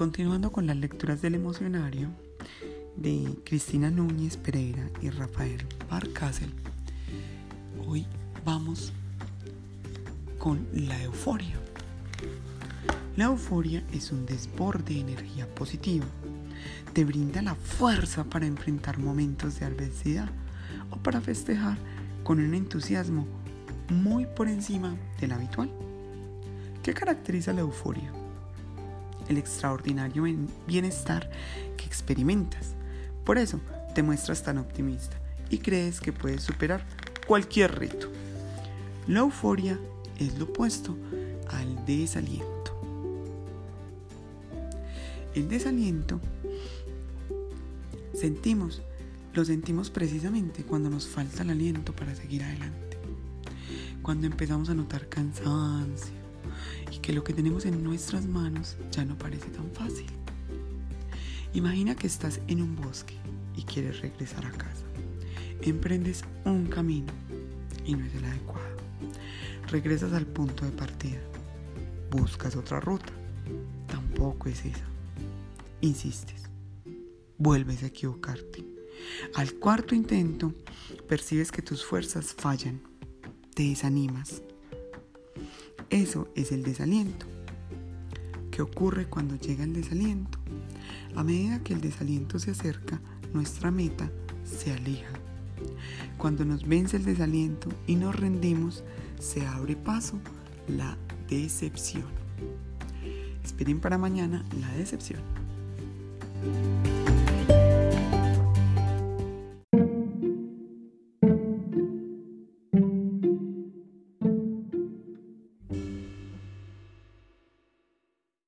Continuando con las lecturas del emocionario de Cristina Núñez Pereira y Rafael Barcasel, hoy vamos con la euforia. La euforia es un desborde de energía positiva. Te brinda la fuerza para enfrentar momentos de adversidad o para festejar con un entusiasmo muy por encima del habitual. ¿Qué caracteriza la euforia? El extraordinario bienestar que experimentas. Por eso te muestras tan optimista y crees que puedes superar cualquier reto. La euforia es lo opuesto al desaliento. El desaliento sentimos, lo sentimos precisamente cuando nos falta el aliento para seguir adelante. Cuando empezamos a notar cansancio y que lo que tenemos en nuestras manos ya no parece tan fácil. Imagina que estás en un bosque y quieres regresar a casa. Emprendes un camino y no es el adecuado. Regresas al punto de partida. Buscas otra ruta. Tampoco es esa. Insistes. Vuelves a equivocarte. Al cuarto intento, percibes que tus fuerzas fallan. Te desanimas. Eso es el desaliento. ¿Qué ocurre cuando llega el desaliento? A medida que el desaliento se acerca, nuestra meta se aleja. Cuando nos vence el desaliento y nos rendimos, se abre paso la decepción. Esperen para mañana la decepción.